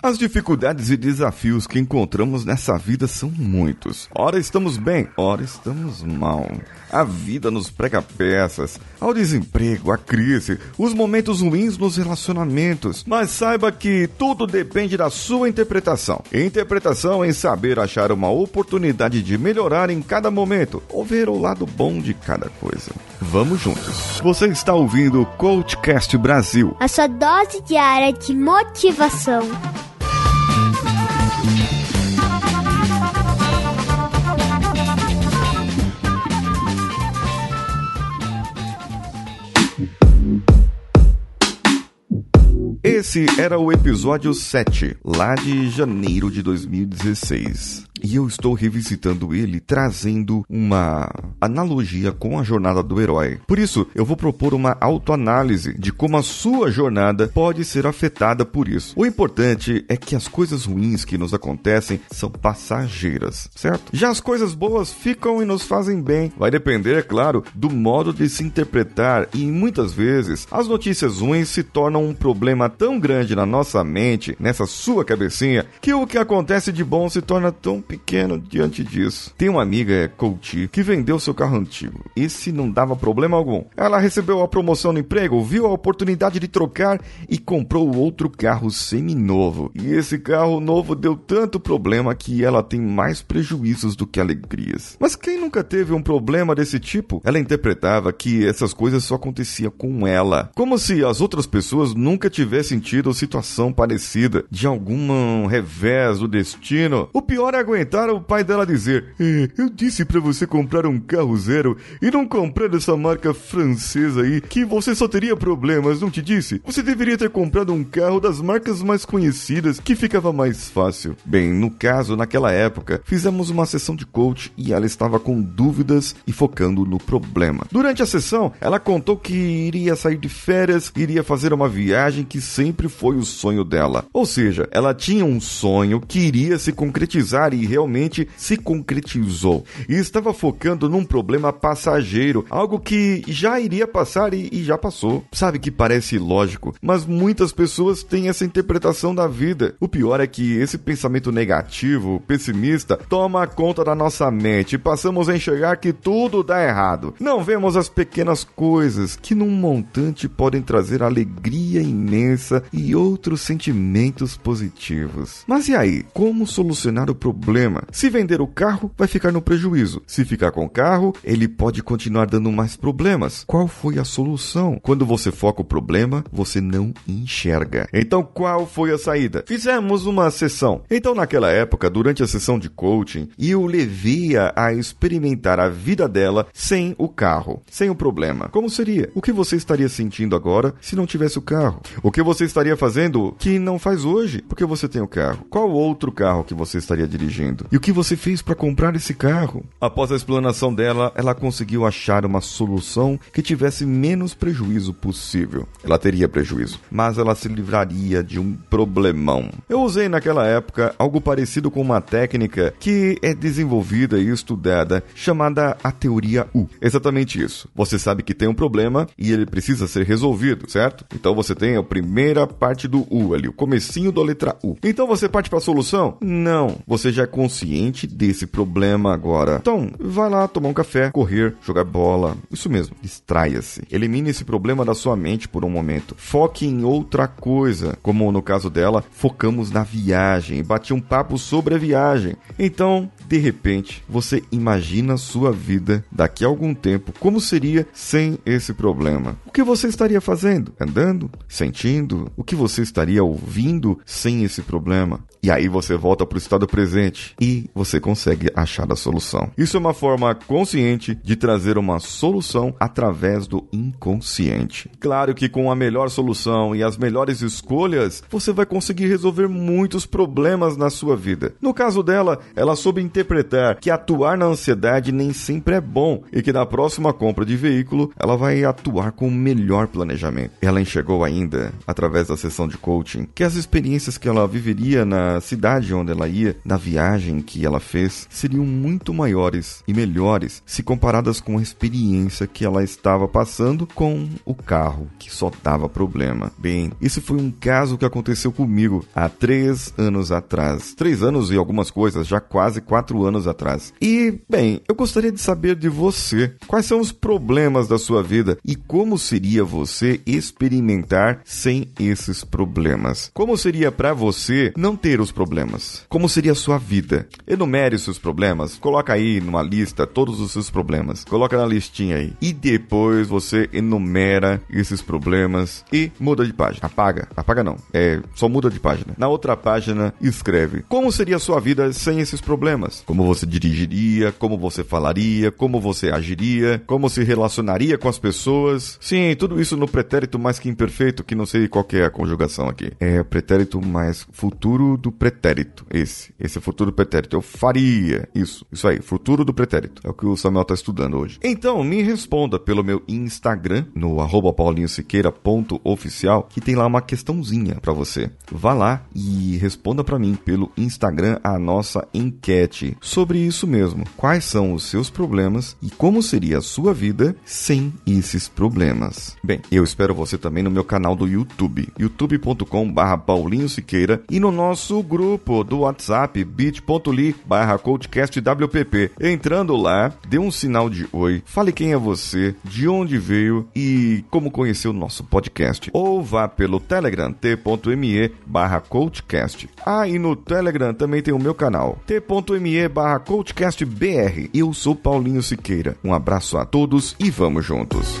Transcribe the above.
As dificuldades e desafios que encontramos nessa vida são muitos. Ora estamos bem, ora estamos mal. A vida nos prega peças, ao desemprego, à crise, os momentos ruins nos relacionamentos. Mas saiba que tudo depende da sua interpretação. Interpretação em saber achar uma oportunidade de melhorar em cada momento ou ver o lado bom de cada coisa. Vamos juntos. Você está ouvindo o Coachcast Brasil. A sua dose diária de motivação. Esse era o episódio 7, lá de janeiro de 2016. E eu estou revisitando ele trazendo uma analogia com a jornada do herói. Por isso, eu vou propor uma autoanálise de como a sua jornada pode ser afetada por isso. O importante é que as coisas ruins que nos acontecem são passageiras, certo? Já as coisas boas ficam e nos fazem bem. Vai depender, é claro, do modo de se interpretar e muitas vezes as notícias ruins se tornam um problema tão grande na nossa mente, nessa sua cabecinha, que o que acontece de bom se torna tão pequeno diante disso. Tem uma amiga, é, coach, que vendeu seu carro antigo. Esse não dava problema algum. Ela recebeu a promoção no emprego, viu a oportunidade de trocar e comprou outro carro seminovo. E esse carro novo deu tanto problema que ela tem mais prejuízos do que alegrias. Mas quem nunca teve um problema desse tipo? Ela interpretava que essas coisas só aconteciam com ela. Como se as outras pessoas nunca tivessem tido situação parecida, de algum revés do destino. O pior é aguentar aguentar o pai dela dizer: é, Eu disse para você comprar um carro zero e não comprar essa marca francesa aí, que você só teria problemas, não te disse? Você deveria ter comprado um carro das marcas mais conhecidas, que ficava mais fácil. Bem, no caso, naquela época, fizemos uma sessão de coach e ela estava com dúvidas e focando no problema. Durante a sessão, ela contou que iria sair de férias, iria fazer uma viagem que sempre foi o sonho dela. Ou seja, ela tinha um sonho que iria se concretizar e realmente se concretizou. E estava focando num problema passageiro, algo que já iria passar e, e já passou. Sabe que parece lógico, mas muitas pessoas têm essa interpretação da vida. O pior é que esse pensamento negativo, pessimista, toma conta da nossa mente e passamos a enxergar que tudo dá errado. Não vemos as pequenas coisas que num montante podem trazer alegria imensa e outros sentimentos positivos. Mas e aí, como solucionar o problema? Problema. Se vender o carro, vai ficar no prejuízo. Se ficar com o carro, ele pode continuar dando mais problemas. Qual foi a solução? Quando você foca o problema, você não enxerga. Então, qual foi a saída? Fizemos uma sessão. Então, naquela época, durante a sessão de coaching, eu levei-a a experimentar a vida dela sem o carro, sem o problema. Como seria? O que você estaria sentindo agora se não tivesse o carro? O que você estaria fazendo que não faz hoje porque você tem o carro? Qual outro carro que você estaria dirigindo? E o que você fez para comprar esse carro? Após a explanação dela, ela conseguiu achar uma solução que tivesse menos prejuízo possível. Ela teria prejuízo, mas ela se livraria de um problemão. Eu usei naquela época algo parecido com uma técnica que é desenvolvida e estudada chamada a teoria U. Exatamente isso. Você sabe que tem um problema e ele precisa ser resolvido, certo? Então você tem a primeira parte do U ali, o comecinho da letra U. Então você parte para a solução? Não. Você já consciente desse problema agora. Então, vai lá tomar um café, correr, jogar bola. Isso mesmo, distraia-se. Elimine esse problema da sua mente por um momento. Foque em outra coisa. Como no caso dela, focamos na viagem bati um papo sobre a viagem. Então, de repente, você imagina sua vida daqui a algum tempo como seria sem esse problema. O que você estaria fazendo? Andando? Sentindo? O que você estaria ouvindo sem esse problema? E aí você volta para o estado presente e você consegue achar a solução. Isso é uma forma consciente de trazer uma solução através do inconsciente. Claro que com a melhor solução e as melhores escolhas, você vai conseguir resolver muitos problemas na sua vida. No caso dela, ela soube interpretar que atuar na ansiedade nem sempre é bom e que na próxima compra de veículo, ela vai atuar com o melhor planejamento. Ela enxergou ainda, através da sessão de coaching, que as experiências que ela viveria na cidade onde ela ia, na viagem, que ela fez seriam muito maiores e melhores se comparadas com a experiência que ela estava passando com o carro, que só dava problema. Bem, esse foi um caso que aconteceu comigo há três anos atrás. Três anos e algumas coisas, já quase quatro anos atrás. E, bem, eu gostaria de saber de você quais são os problemas da sua vida e como seria você experimentar sem esses problemas. Como seria para você não ter os problemas? Como seria a sua vida? Enumere os seus problemas, coloca aí numa lista todos os seus problemas. Coloca na listinha aí. E depois você enumera esses problemas e muda de página. Apaga. Apaga não. É, só muda de página. Na outra página, escreve como seria a sua vida sem esses problemas. Como você dirigiria, como você falaria, como você agiria, como se relacionaria com as pessoas. Sim, tudo isso no pretérito mais que imperfeito, que não sei qual é a conjugação aqui. É pretérito mais futuro do pretérito. Esse. Esse é futuro do pretérito. Eu faria. Isso. Isso aí. Futuro do pretérito. É o que o Samuel está estudando hoje. Então, me responda pelo meu Instagram, no arroba paulinhosiqueira.oficial, que tem lá uma questãozinha para você. Vá lá e responda para mim pelo Instagram a nossa enquete sobre isso mesmo. Quais são os seus problemas e como seria a sua vida sem esses problemas? Bem, eu espero você também no meu canal do YouTube, youtube.com/barra Paulinho Siqueira e no nosso grupo do WhatsApp bit.ly/barra coachcastwpp. Entrando lá, dê um sinal de oi, fale quem é você, de onde veio e como conheceu o nosso podcast. Ou vá pelo Telegram t.me barra coachcast. Ah, e no Telegram também tem o meu canal t.me barra coachcastbr. Eu sou Paulinho Siqueira. Um abraço a todos e vamos juntos.